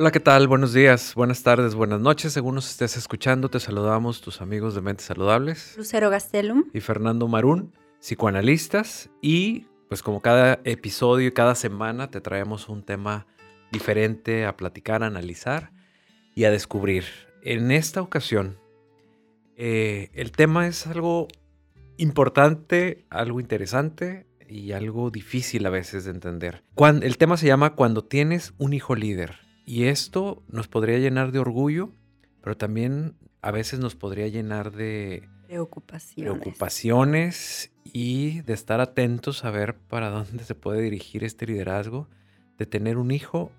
Hola, ¿qué tal? Buenos días, buenas tardes, buenas noches. Según nos estés escuchando, te saludamos tus amigos de Mentes Saludables. Lucero Gastelum. Y Fernando Marún, psicoanalistas. Y pues como cada episodio y cada semana te traemos un tema diferente a platicar, a analizar y a descubrir. En esta ocasión, eh, el tema es algo importante, algo interesante y algo difícil a veces de entender. el tema se llama Cuando tienes un hijo líder. Y esto nos podría llenar de orgullo, pero también a veces nos podría llenar de preocupaciones. preocupaciones y de estar atentos a ver para dónde se puede dirigir este liderazgo, de tener un hijo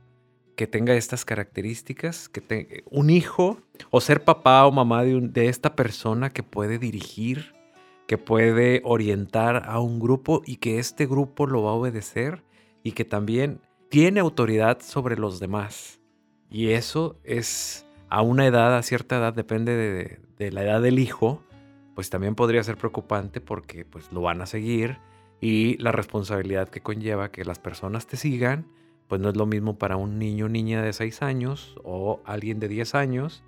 que tenga estas características, que un hijo o ser papá o mamá de, de esta persona que puede dirigir, que puede orientar a un grupo y que este grupo lo va a obedecer y que también tiene autoridad sobre los demás. Y eso es a una edad, a cierta edad, depende de, la edad del hijo, pues también podría ser preocupante porque pues lo van a seguir y la responsabilidad que conlleva que las personas te sigan, pues no es lo mismo para un niño o niña de 6 años o alguien de 10 años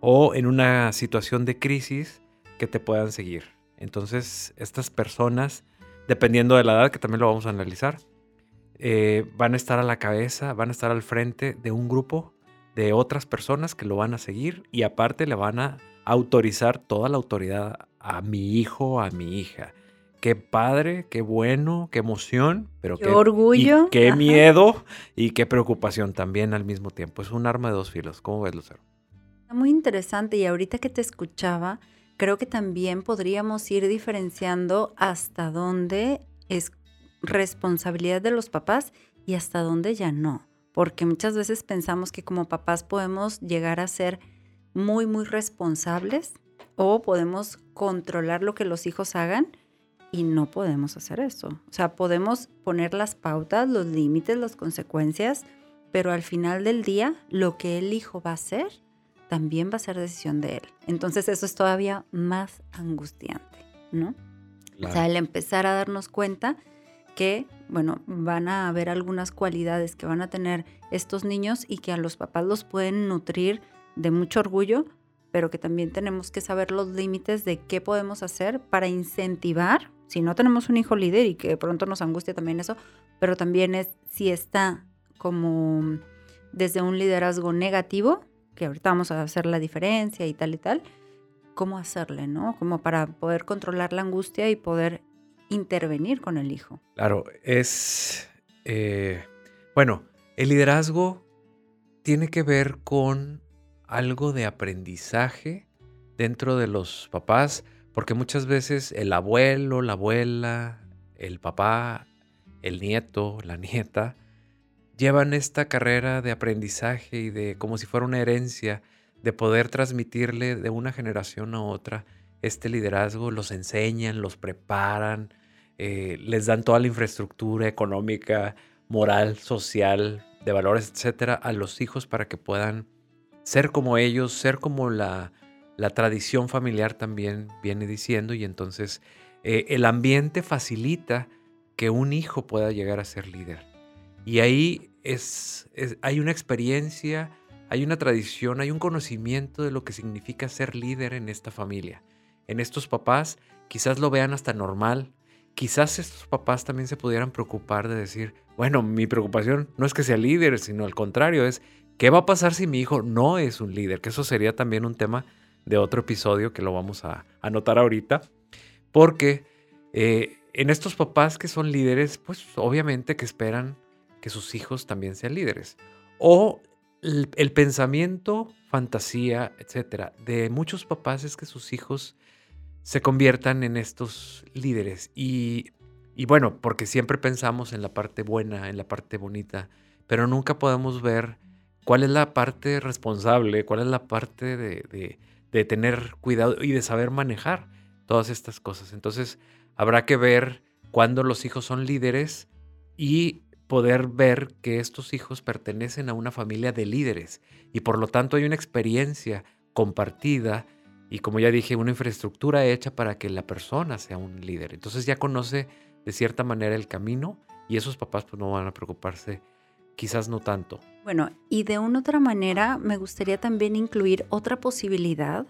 o en una situación de crisis que te puedan seguir. Entonces, estas personas, dependiendo de la edad, que también lo vamos a analizar, eh, van a estar a la cabeza, van a estar al frente de un grupo de otras personas que lo van a seguir y aparte le van a autorizar toda la autoridad a mi hijo, a mi hija. Qué padre, qué bueno, qué emoción, pero qué, orgullo, qué miedo y qué preocupación también al mismo tiempo. Es un arma de dos filos. ¿Cómo ves, Lucero? Muy interesante y ahorita que te escuchaba, creo que también podríamos ir diferenciando hasta dónde es responsabilidad de los papás y hasta dónde ya no porque muchas veces pensamos que como papás podemos llegar a ser muy, muy responsables o podemos controlar lo que los hijos hagan y no podemos hacer eso. O sea, podemos poner las pautas, los límites, las consecuencias, pero al final del día lo que el hijo va a hacer también va a ser decisión de él. Entonces eso es todavía más angustiante, ¿no? O sea, el empezar a darnos cuenta que, bueno, van a haber algunas cualidades que van a tener estos niños y que a los papás los pueden nutrir de mucho orgullo, pero que también tenemos que saber los límites de qué podemos hacer para incentivar, si no tenemos un hijo líder y que de pronto nos angustia también eso, pero también es si está como desde un liderazgo negativo, que ahorita vamos a hacer la diferencia y tal y tal, cómo hacerle, ¿no? Como para poder controlar la angustia y poder intervenir con el hijo. Claro, es, eh, bueno, el liderazgo tiene que ver con algo de aprendizaje dentro de los papás, porque muchas veces el abuelo, la abuela, el papá, el nieto, la nieta, llevan esta carrera de aprendizaje y de como si fuera una herencia, de poder transmitirle de una generación a otra este liderazgo, los enseñan, los preparan, eh, les dan toda la infraestructura económica, moral, social, de valores, etcétera, a los hijos para que puedan ser como ellos, ser como la, tradición familiar también viene diciendo, y entonces eh, el ambiente facilita que un hijo pueda llegar a ser líder. Y ahí es, hay una experiencia, hay una tradición, hay un conocimiento de lo que significa ser líder en esta familia. En estos papás quizás lo vean hasta normal, quizás estos papás también se pudieran preocupar de decir, bueno, mi preocupación no es que sea líder, sino al contrario, es qué va a pasar si mi hijo no es un líder, que eso sería también un tema de otro episodio que lo vamos a anotar ahorita, porque eh, en estos papás que son líderes, pues obviamente que esperan que sus hijos también sean líderes. O el, el pensamiento, fantasía, etcétera, de muchos papás es que sus hijos se conviertan en estos líderes. Y, bueno, porque siempre pensamos en la parte buena, en la parte bonita, pero nunca podemos ver cuál es la parte responsable, cuál es la parte de, de, tener cuidado y de saber manejar todas estas cosas. Entonces, habrá que ver cuándo los hijos son líderes y poder ver que estos hijos pertenecen a una familia de líderes y por lo tanto hay una experiencia compartida y como ya dije, una infraestructura hecha para que la persona sea un líder. Entonces ya conoce de cierta manera el camino y esos papás pues no van a preocuparse quizás no tanto. Bueno, y de una otra manera me gustaría también incluir otra posibilidad,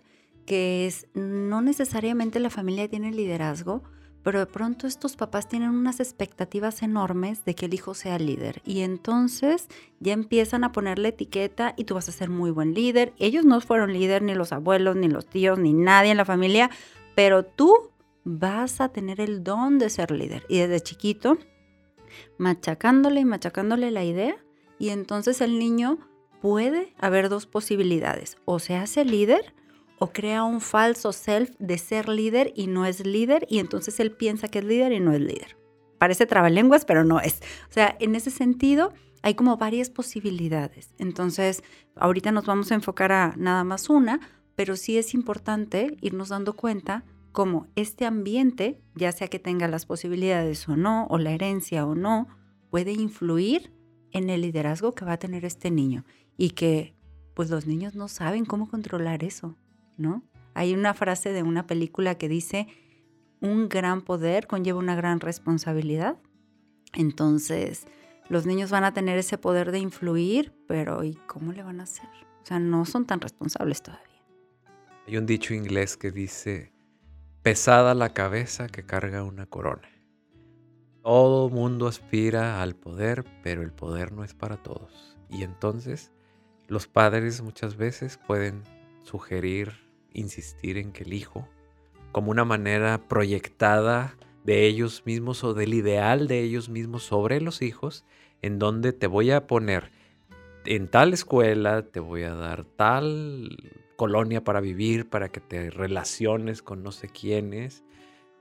que es no necesariamente la familia tiene liderazgo, pero de pronto estos papás tienen unas expectativas enormes de que el hijo sea líder y entonces ya empiezan a ponerle etiqueta y tú vas a ser muy buen líder. Ellos no fueron líder, ni los abuelos, ni los tíos, ni nadie en la familia, pero tú vas a tener el don de ser líder. Y desde chiquito, machacándole y machacándole la idea, y entonces el niño puede haber dos posibilidades, o se hace líder o crea un falso self de ser líder y no es líder y entonces él piensa que es líder y no es líder. Parece trabalenguas, pero no es. O sea, en ese sentido hay como varias posibilidades. Entonces, ahorita nos vamos a enfocar a nada más una, pero sí es importante irnos dando cuenta cómo este ambiente, ya sea que tenga las posibilidades o no, o la herencia o no, puede influir en el liderazgo que va a tener este niño y que pues los niños no saben cómo controlar eso. ¿No? Hay una frase de una película que dice, un gran poder conlleva una gran responsabilidad. Entonces, los niños van a tener ese poder de influir, pero ¿y cómo le van a hacer? O sea, no son tan responsables todavía. Hay un dicho inglés que dice, pesada la cabeza que carga una corona. Todo mundo aspira al poder, pero el poder no es para todos. Y entonces los padres muchas veces pueden sugerir insistir en que el hijo, como una manera proyectada de ellos mismos o del ideal de ellos mismos sobre los hijos, en donde te voy a poner en tal escuela, te voy a dar tal colonia para vivir, para que te relaciones con no sé quiénes,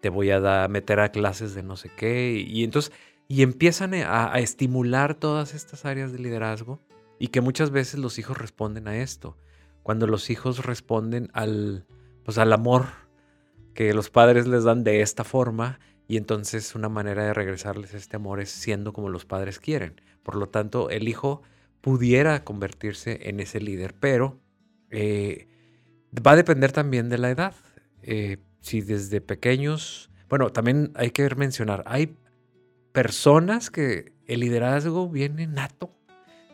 te voy a meter a clases de no sé qué, y, entonces, y empiezan a, a estimular todas estas áreas de liderazgo y que muchas veces los hijos responden a esto cuando los hijos responden al, pues, al amor que los padres les dan de esta forma y entonces una manera de regresarles este amor es siendo como los padres quieren. Por lo tanto, el hijo pudiera convertirse en ese líder, pero eh, va a depender también de la edad. Eh, si desde pequeños, bueno, también hay que mencionar, hay personas que el liderazgo viene nato.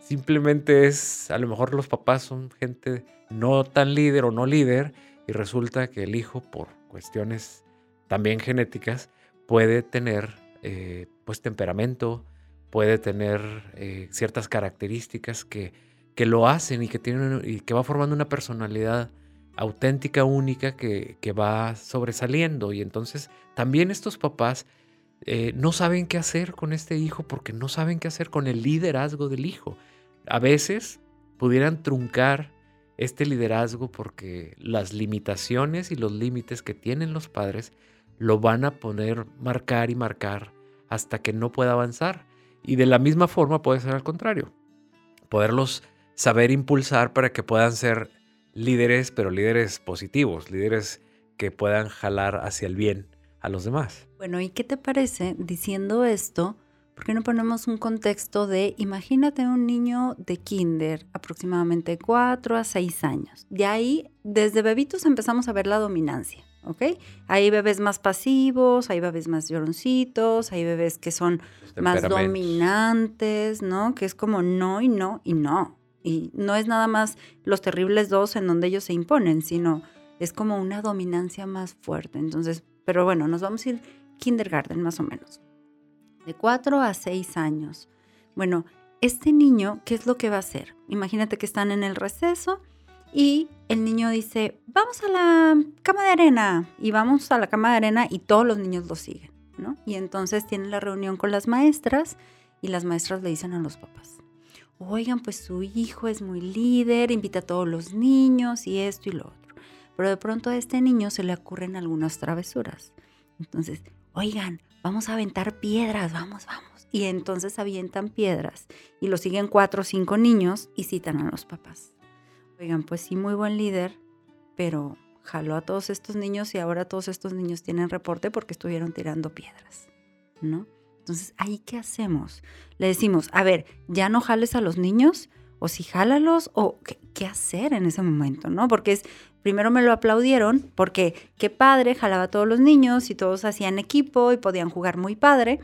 Simplemente es, a lo mejor los papás son gente no tan líder o no líder y resulta que el hijo por cuestiones también genéticas puede tener eh, pues temperamento, puede tener eh, ciertas características que, que, lo hacen y que, tienen, y que va formando una personalidad auténtica, única, que, que va sobresaliendo. Y entonces también estos papás eh, no saben qué hacer con este hijo porque no saben qué hacer con el liderazgo del hijo. A veces pudieran truncar este liderazgo porque las limitaciones y los límites que tienen los padres lo van a poner marcar y marcar hasta que no pueda avanzar. Y de la misma forma puede ser al contrario. Poderlos saber impulsar para que puedan ser líderes, pero líderes positivos, líderes que puedan jalar hacia el bien a los demás. Bueno, ¿y qué te parece diciendo esto? ¿Por qué no ponemos un contexto de, imagínate un niño de kinder, aproximadamente 4 a 6 años? De ahí, desde bebitos empezamos a ver la dominancia, ¿ok? Hay bebés más pasivos, hay bebés más lloroncitos, hay bebés que son más dominantes, ¿no? Que es como no y no y no. Y no es nada más los terribles dos en donde ellos se imponen, sino es como una dominancia más fuerte. Entonces, pero bueno, nos vamos a ir kindergarten más o menos de 4 a 6 años. Bueno, este niño, ¿qué es lo que va a hacer? Imagínate que están en el receso y el niño dice, vamos a la cama de arena y vamos a la cama de arena y todos los niños lo siguen, ¿no? Y entonces tienen la reunión con las maestras y las maestras le dicen a los papás, oigan, pues su hijo es muy líder, invita a todos los niños y esto y lo otro. Pero de pronto a este niño se le ocurren algunas travesuras. Entonces, oigan, vamos a aventar piedras, vamos, vamos. Y entonces avientan piedras y lo siguen cuatro o cinco niños y citan a los papás. Oigan, pues sí, muy buen líder, pero jaló a todos estos niños y ahora todos estos niños tienen reporte porque estuvieron tirando piedras, ¿no? Entonces, ¿ahí qué hacemos? Le decimos, a ver, ya no jales a los niños, o si jálalos, o qué, qué hacer en ese momento, ¿no? Porque es, primero me lo aplaudieron porque qué padre, jalaba a todos los niños y todos hacían equipo y podían jugar muy padre,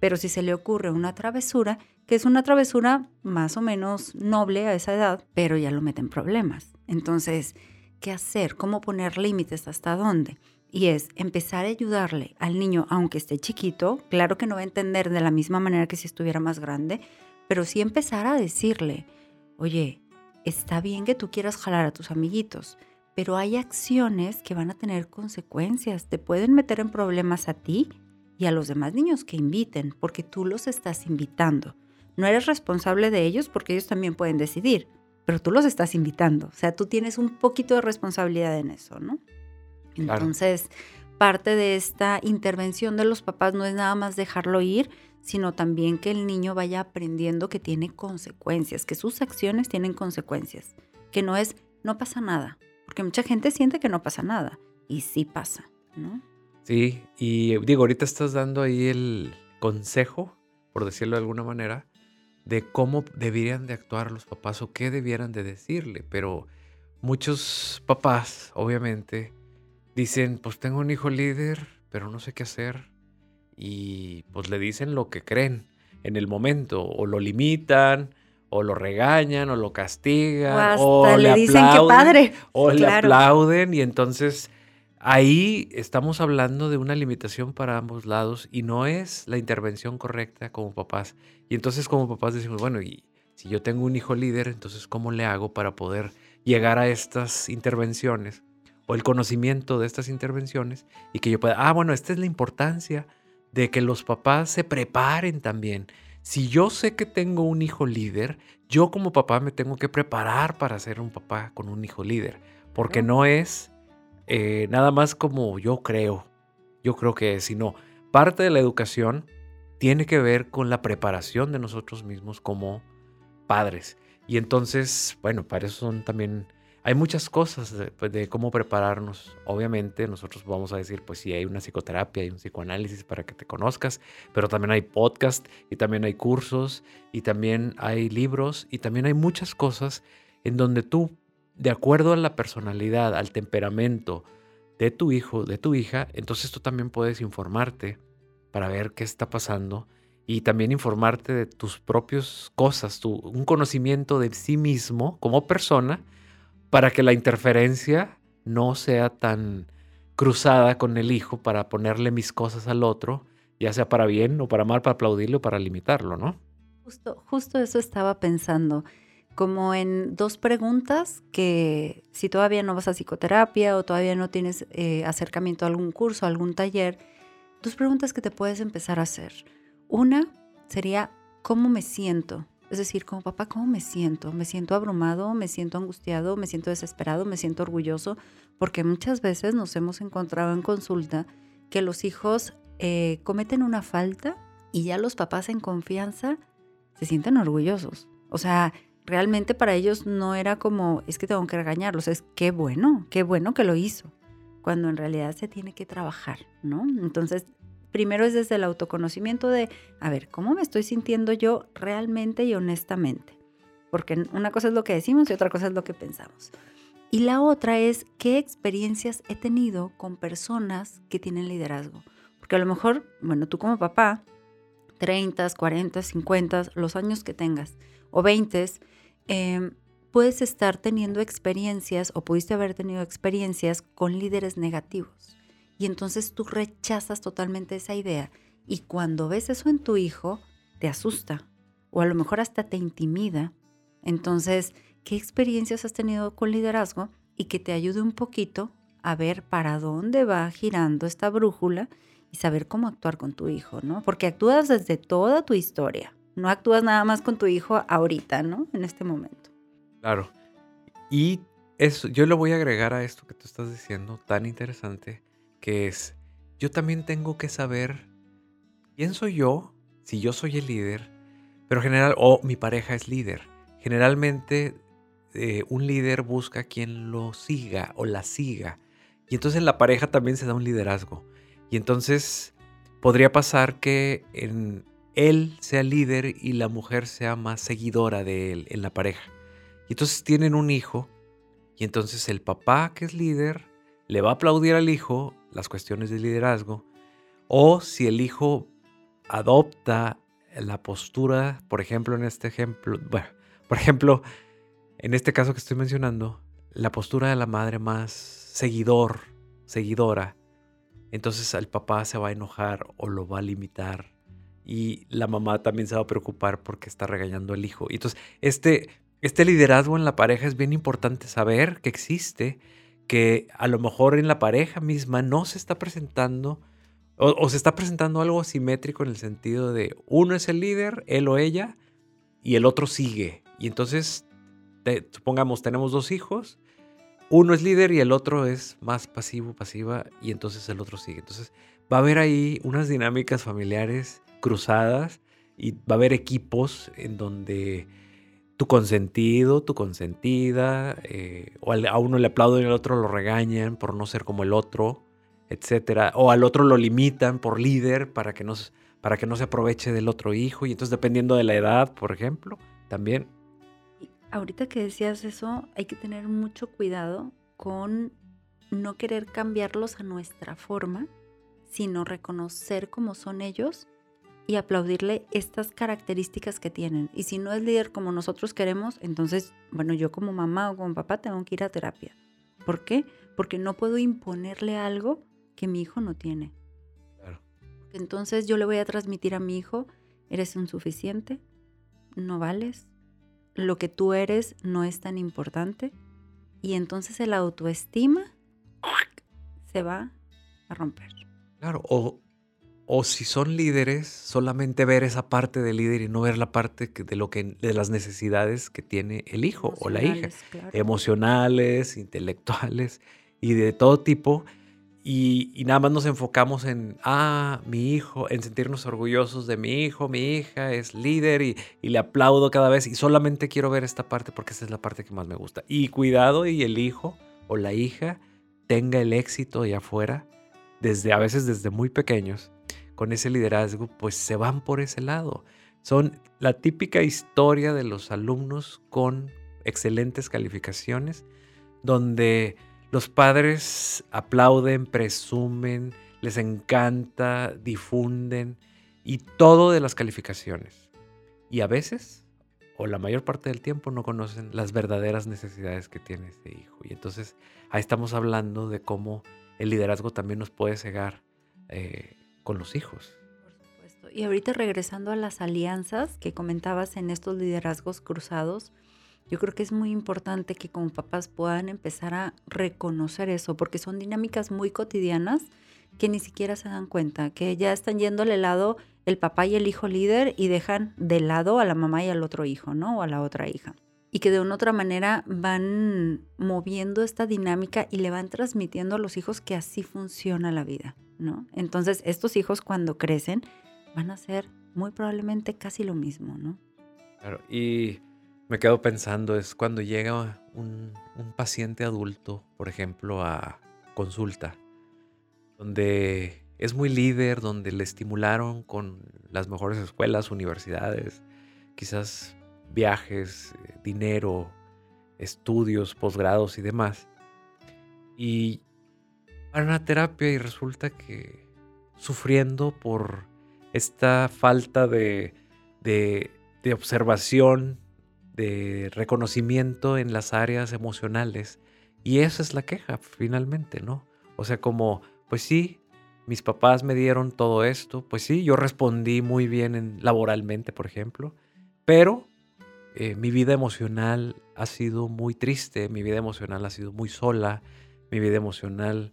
Pero si se le ocurre una travesura, que es una travesura más o menos noble a esa edad, pero ya lo mete en problemas. Entonces, ¿qué hacer? ¿Cómo poner límites? ¿Hasta dónde? Y es empezar a ayudarle al niño, aunque esté chiquito, claro que no va a entender de la misma manera que si estuviera más grande, pero sí empezar a decirle, oye, está bien que tú quieras jalar a tus amiguitos, pero hay acciones que van a tener consecuencias, te pueden meter en problemas a ti y a los demás niños que inviten, porque tú los estás invitando. No eres responsable de ellos porque ellos también pueden decidir, pero tú los estás invitando. O sea, tú tienes un poquito de responsabilidad en eso, ¿no? Entonces, parte de esta intervención de los papás no es nada más dejarlo ir, sino también que el niño vaya aprendiendo que tiene consecuencias, que sus acciones tienen consecuencias, que no es, no pasa nada, porque mucha gente siente que no pasa nada, y sí pasa, ¿no? Sí, y digo, ahorita estás dando ahí el consejo, por decirlo de alguna manera, de cómo deberían de actuar los papás o qué debieran de decirle, pero muchos papás, obviamente, dicen, pues tengo un hijo líder, pero no sé qué hacer, y pues le dicen lo que creen en el momento, o lo limitan, o lo regañan, o lo castigan, o, le, dicen aplauden, padre. o le aplauden, y entonces Ahí estamos hablando de una limitación para ambos lados y no es la intervención correcta como papás. Y entonces como papás decimos, bueno, y si yo tengo un hijo líder, entonces ¿cómo le hago para poder llegar a estas intervenciones o el conocimiento de estas intervenciones y que yo pueda, ah, bueno, esta es la importancia de que los papás se preparen también. Si yo sé que tengo un hijo líder, yo como papá me tengo que preparar para ser un papá con un hijo líder, porque no es eh, nada más como yo creo, yo creo que si no, parte de la educación tiene que ver con la preparación de nosotros mismos como padres. Y entonces, bueno, para eso son también, hay muchas cosas de, pues, de, cómo prepararnos. Obviamente nosotros vamos a decir, pues sí, hay una psicoterapia, hay un psicoanálisis para que te conozcas, pero también hay podcast y también hay cursos y también hay libros y también hay muchas cosas en donde tú de acuerdo a la personalidad, al temperamento de tu hijo, de tu hija, entonces tú también puedes informarte para ver qué está pasando y también informarte de tus propias cosas, tu, un conocimiento de sí mismo como persona para que la interferencia no sea tan cruzada con el hijo para ponerle mis cosas al otro, ya sea para bien o para mal, para aplaudirlo o para limitarlo, ¿no? Justo, justo eso estaba pensando como en dos preguntas que si todavía no vas a psicoterapia o todavía no tienes eh, acercamiento a algún curso, a algún taller, dos preguntas que te puedes empezar a hacer. Una sería, ¿cómo me siento? Es decir, como papá, ¿cómo me siento? ¿Me siento abrumado? ¿Me siento angustiado? ¿Me siento desesperado? ¿Me siento orgulloso? Porque muchas veces nos hemos encontrado en consulta que los hijos eh, cometen una falta y ya los papás en confianza se sienten orgullosos. O sea, realmente para ellos no era como, es que tengo que regañarlos, es qué bueno, qué bueno que lo hizo, cuando en realidad se tiene que trabajar, ¿no? Entonces, primero es desde el autoconocimiento de, a ver, ¿cómo me estoy sintiendo yo realmente y honestamente? Porque una cosa es lo que decimos y otra cosa es lo que pensamos. Y la otra es qué experiencias he tenido con personas que tienen liderazgo. Porque a lo mejor, bueno, tú como papá, 30, 40, 50, los años que tengas, o 20, Em, puedes estar teniendo experiencias o pudiste haber tenido experiencias con líderes negativos. Y entonces tú rechazas totalmente esa idea. Y cuando ves eso en tu hijo, te asusta o a lo mejor hasta te intimida. Entonces, ¿qué experiencias has tenido con liderazgo? Y que te ayude un poquito a ver para dónde va girando esta brújula y saber cómo actuar con tu hijo, ¿no? Porque actúas desde toda tu historia. No actúas nada más con tu hijo ahorita, ¿no? En este momento. Claro. Y eso, yo le voy a agregar a esto que tú estás diciendo, tan interesante, que es, yo también tengo que saber quién soy yo, si yo soy el líder, pero general, o mi pareja es líder. Generalmente eh, un líder busca quien lo siga o la siga. Y entonces en la pareja también se da un liderazgo. Y entonces podría pasar que en, él sea líder y la mujer sea más seguidora de él en la pareja. Y entonces tienen un hijo y entonces el papá que es líder le va a aplaudir al hijo las cuestiones de liderazgo o si el hijo adopta la postura, por ejemplo, en este ejemplo, bueno, por ejemplo, en este caso que estoy mencionando, la postura de la madre más seguidor, seguidora, entonces el papá se va a enojar o lo va a limitar y la mamá también se va a preocupar porque está regañando al hijo. Entonces este, este liderazgo en la pareja es bien importante saber que existe, que a lo mejor en la pareja misma no se está presentando o, se está presentando algo asimétrico en el sentido de uno es el líder, él o ella, y el otro sigue. Y entonces, supongamos, tenemos dos hijos, uno es líder y el otro es más pasivo, pasiva, y entonces el otro sigue. Entonces, va a haber ahí unas dinámicas familiares cruzadas y va a haber equipos en donde tu consentido, tu consentida, eh, o a uno le aplauden y al otro lo regañan por no ser como el otro, etcétera, o al otro lo limitan por líder para que no, para que no se aproveche del otro hijo, y entonces dependiendo de la edad, por ejemplo, también. Ahorita que decías eso, hay que tener mucho cuidado con no querer cambiarlos a nuestra forma, sino reconocer cómo son ellos y aplaudirle estas características que tienen. Y si no es líder como nosotros queremos, entonces, bueno, yo como mamá o como papá tengo que ir a terapia. ¿Por qué? Porque no puedo imponerle algo que mi hijo no tiene. Claro. Entonces yo le voy a transmitir a mi hijo, eres insuficiente, no vales, lo que tú eres no es tan importante. Y entonces el autoestima se va a romper. Claro, o, o si son líderes, solamente ver esa parte del líder y no ver la parte de lo que de las necesidades que tiene el hijo o la hija, emocionales, intelectuales y de todo tipo. Y, nada más nos enfocamos en, ah, mi hijo, en sentirnos orgullosos de mi hijo, mi hija es líder y, y, le aplaudo cada vez y solamente quiero ver esta parte porque esta es la parte que más me gusta. Y cuidado y el hijo o la hija tenga el éxito allá afuera, desde, a veces desde muy pequeños, con ese liderazgo, pues se van por ese lado. Son la típica historia de los alumnos con excelentes calificaciones, donde los padres aplauden, presumen, les encanta, difunden y todo de las calificaciones. Y a veces, o la mayor parte del tiempo, no conocen las verdaderas necesidades que tiene ese hijo. Y entonces ahí estamos hablando de cómo el liderazgo también nos puede cegar eh, con los hijos. Por supuesto. Y ahorita regresando a las alianzas que comentabas en estos liderazgos cruzados, yo creo que es muy importante que como papás puedan empezar a reconocer eso, porque son dinámicas muy cotidianas que ni siquiera se dan cuenta, que ya están yendo al lado el papá y el hijo líder y dejan de lado a la mamá y al otro hijo, ¿no? O a la otra hija. Y que de una otra manera van moviendo esta dinámica y le van transmitiendo a los hijos que así funciona la vida, ¿no? Entonces, estos hijos cuando crecen van a ser muy probablemente casi lo mismo, ¿no? Claro, y me quedo pensando es cuando llega un, paciente adulto, por ejemplo, a consulta, donde es muy líder, donde le estimularon con las mejores escuelas, universidades, quizás viajes, eh, dinero, estudios, posgrados y demás. Y van a terapia y resulta que sufriendo por esta falta de, de, observación de reconocimiento en las áreas emocionales. Y esa es la queja, finalmente, ¿no? O sea, como, pues sí, mis papás me dieron todo esto, pues sí, yo respondí muy bien en, laboralmente, por ejemplo, pero eh, mi vida emocional ha sido muy triste, mi vida emocional ha sido muy sola, mi vida emocional,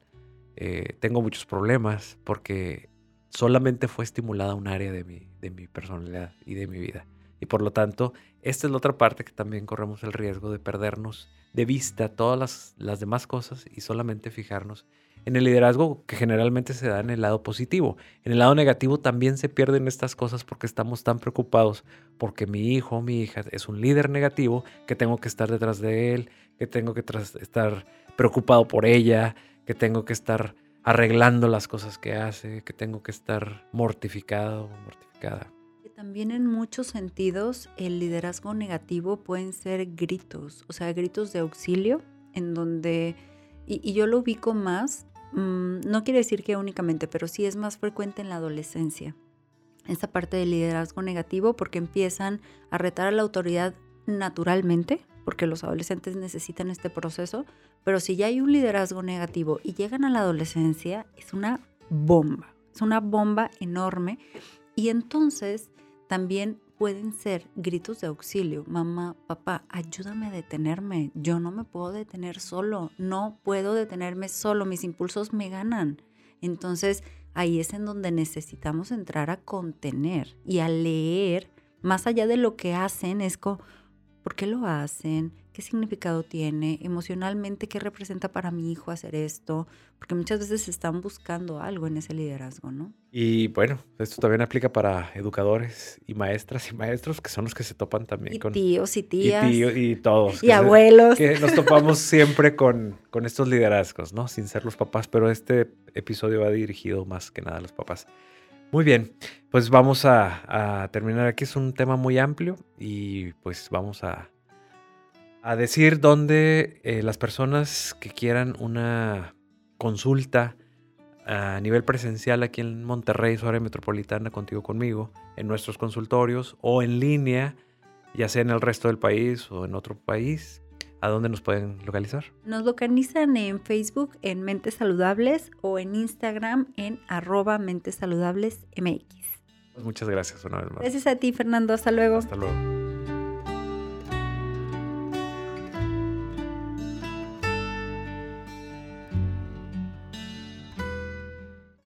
eh, tengo muchos problemas porque solamente fue estimulada un área de mi, de mi personalidad y de mi vida. Y por lo tanto, esta es la otra parte que también corremos el riesgo de perdernos de vista todas las, demás cosas y solamente fijarnos en el liderazgo que generalmente se da en el lado positivo. En el lado negativo también se pierden estas cosas porque estamos tan preocupados porque mi hijo o mi hija es un líder negativo que tengo que estar detrás de él, que tengo que estar preocupado por ella, que tengo que estar arreglando las cosas que hace, que tengo que estar mortificado o mortificada. También en muchos sentidos el liderazgo negativo pueden ser gritos, o sea, gritos de auxilio, en donde, y, yo lo ubico más, mm, no quiere decir que únicamente, pero sí es más frecuente en la adolescencia, esa parte del liderazgo negativo porque empiezan a retar a la autoridad naturalmente, porque los adolescentes necesitan este proceso, pero si ya hay un liderazgo negativo y llegan a la adolescencia, es una bomba, es una bomba enorme. Y entonces también pueden ser gritos de auxilio. Mamá, papá, ayúdame a detenerme. Yo no me puedo detener solo. No puedo detenerme solo. Mis impulsos me ganan. Entonces, ahí es en donde necesitamos entrar a contener y a leer, más allá de lo que hacen, es como, ¿por qué lo hacen? ¿Qué significado tiene? Emocionalmente, ¿qué representa para mi hijo hacer esto? Porque muchas veces están buscando algo en ese liderazgo, ¿no? Y bueno, esto también aplica para educadores y maestras y maestros, que son los que se topan también y con... tíos y tías. Y, tío- y todos. Y que se- abuelos. que nos topamos siempre con, con estos liderazgos, ¿no? Sin ser los papás, pero este episodio va dirigido más que nada a los papás. Muy bien, pues vamos a, a terminar aquí. Es un tema muy amplio y pues vamos a, a decir dónde eh, las personas que quieran una consulta a nivel presencial aquí en Monterrey, su área metropolitana, contigo conmigo, en nuestros consultorios o en línea, ya sea en el resto del país o en otro país, ¿a dónde nos pueden localizar? Nos localizan en Facebook en Mentes Saludables o en Instagram en arroba Mentes Saludables MX. Pues muchas gracias una vez más. Gracias a ti, Fernando. Hasta luego. Hasta luego.